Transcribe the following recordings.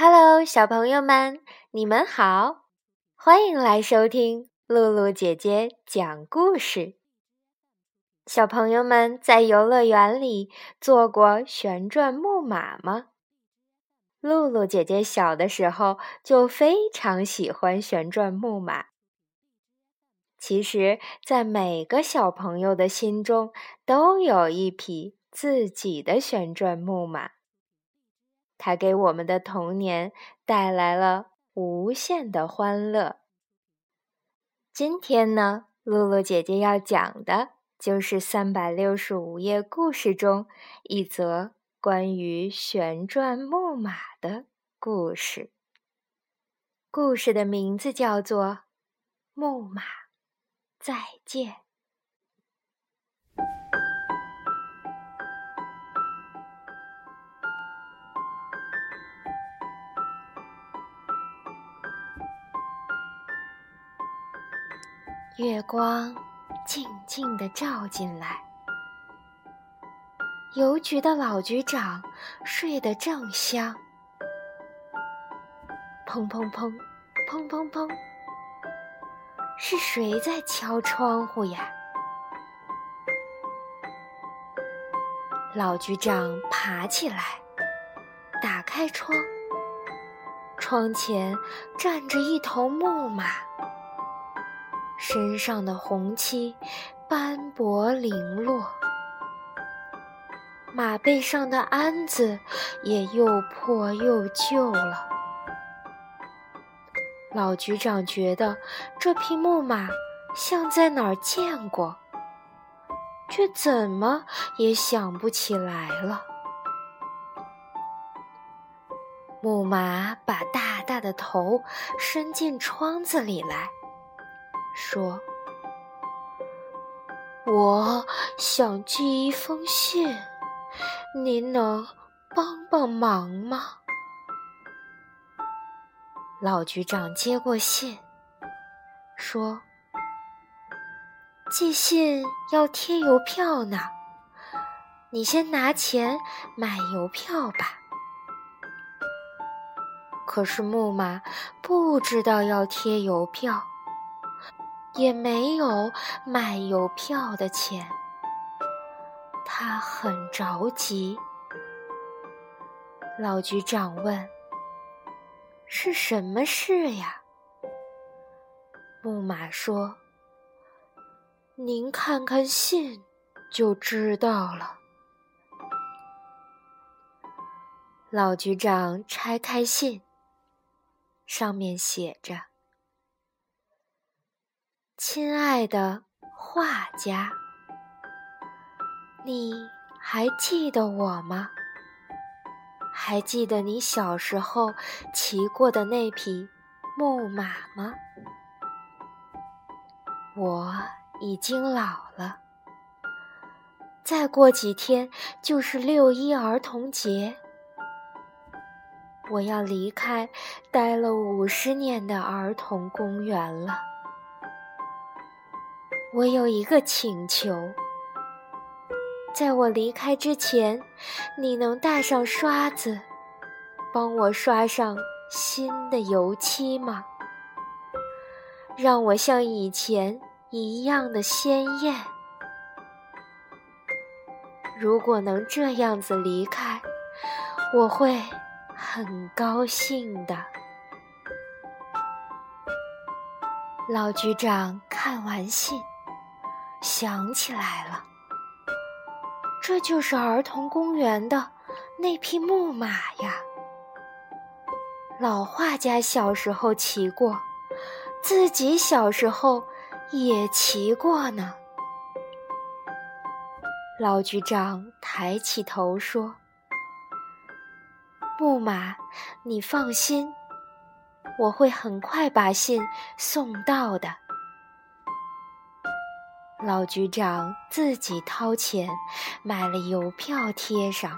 Hello，小朋友们，你们好，欢迎来收听露露姐姐讲故事。小朋友们在游乐园里坐过旋转木马吗？露露姐姐小的时候就非常喜欢旋转木马。其实，在每个小朋友的心中都有一匹自己的旋转木马，它给我们的童年带来了无限的欢乐。今天呢，露露姐姐要讲的就是三百六十五页故事中一则关于旋转木马的故事。故事的名字叫做《木马》。再见。月光静静地照进来，邮局的老局长睡得正香。砰砰砰，砰砰砰。是谁在敲窗户呀？老局长爬起来，打开窗。窗前站着一头木马，身上的红漆斑驳零落，马背上的鞍子也又破又旧了。老局长觉得这匹木马像在哪儿见过，却怎么也想不起来了。木马把大大的头伸进窗子里来说：“我想寄一封信，您能帮帮忙吗？”老局长接过信，说：“寄信要贴邮票呢，你先拿钱买邮票吧。”可是木马不知道要贴邮票，也没有买邮票的钱，他很着急。老局长问。是什么事呀？木马说：“您看看信，就知道了。”老局长拆开信，上面写着：“亲爱的画家，你还记得我吗？”还记得你小时候骑过的那匹木马吗？我已经老了，再过几天就是六一儿童节，我要离开待了五十年的儿童公园了。我有一个请求。在我离开之前，你能带上刷子，帮我刷上新的油漆吗？让我像以前一样的鲜艳。如果能这样子离开，我会很高兴的。老局长看完信，想起来了。这就是儿童公园的那匹木马呀！老画家小时候骑过，自己小时候也骑过呢。老局长抬起头说：“木马，你放心，我会很快把信送到的。”老局长自己掏钱买了邮票贴上，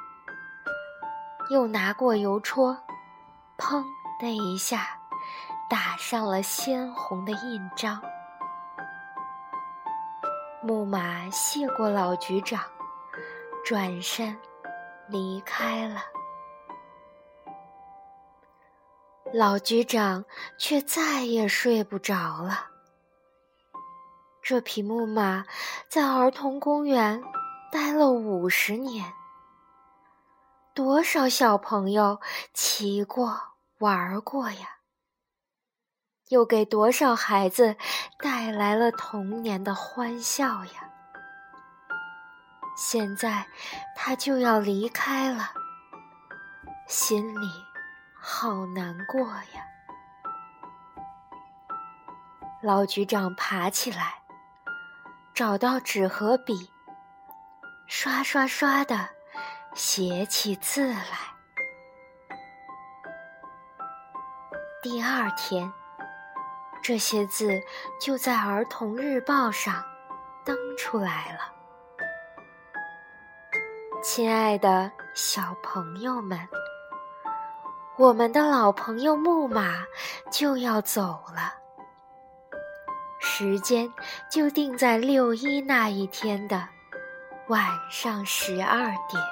又拿过邮戳，砰的一下打上了鲜红的印章。木马谢过老局长，转身离开了。老局长却再也睡不着了。这匹木马在儿童公园待了五十年，多少小朋友骑过、玩过呀？又给多少孩子带来了童年的欢笑呀？现在他就要离开了，心里好难过呀。老局长爬起来，找到纸和笔，刷刷刷的写起字来。第二天。这些字就在儿童日报上登出来了。亲爱的小朋友们，我们的老朋友木马就要走了，时间就定在六一那一天的晚上十二点。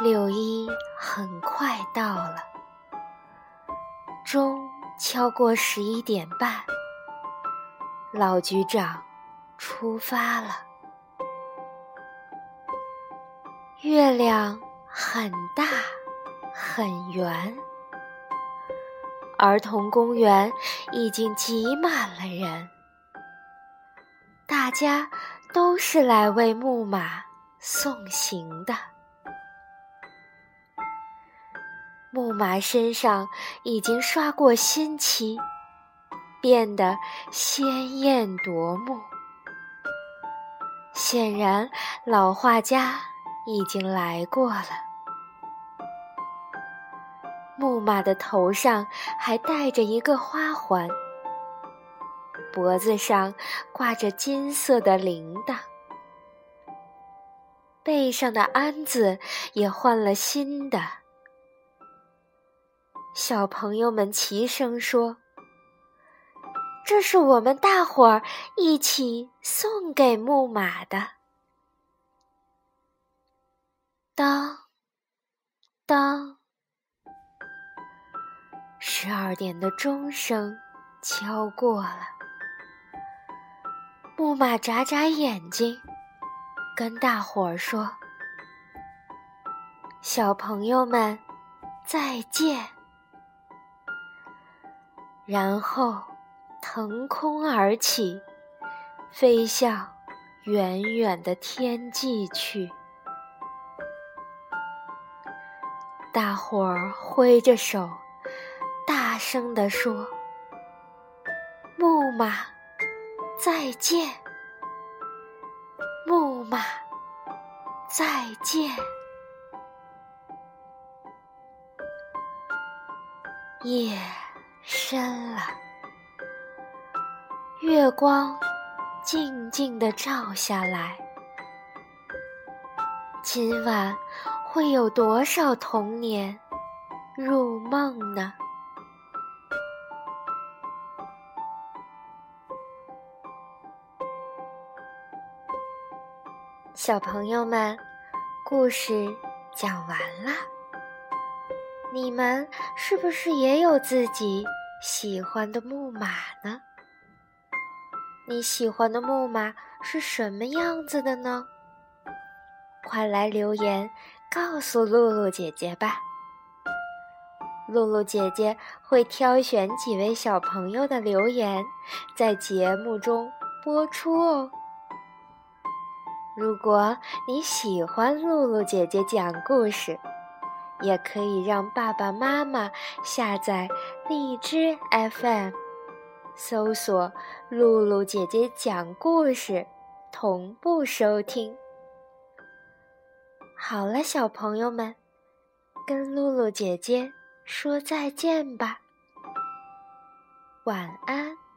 六一很快到了。钟敲过十一点半，老局长出发了。月亮很大很圆，儿童公园已经挤满了人，大家都是来为木马送行的。木马身上已经刷过新漆，变得鲜艳夺目。显然，老画家已经来过了。木马的头上还戴着一个花环，脖子上挂着金色的铃铛，背上的鞍子也换了新的。小朋友们齐声说：“这是我们大伙儿一起送给木马的。”当当，十二点的钟声敲过了。木马眨眨眼睛，跟大伙儿说：“小朋友们，再见。”然后，腾空而起，飞向远远的天际去。大伙儿挥着手，声地说：“木马，再见！木马，再见！”夜。深了，月光静静地照下来。今晚会有多少童年入梦呢？小朋友们，故事讲完了，你们是不是也有自己？喜欢的木马呢？你喜欢的木马是什么样子的呢？快来留言告诉露露姐姐吧！露露姐姐会挑选几位小朋友的留言，在节目中播出哦。如果你喜欢露露姐姐讲故事，也可以让爸爸妈妈下载荔枝 FM，搜索“露露姐姐讲故事”，同步收听。好了，小朋友们，跟露露姐姐说再见吧，晚安。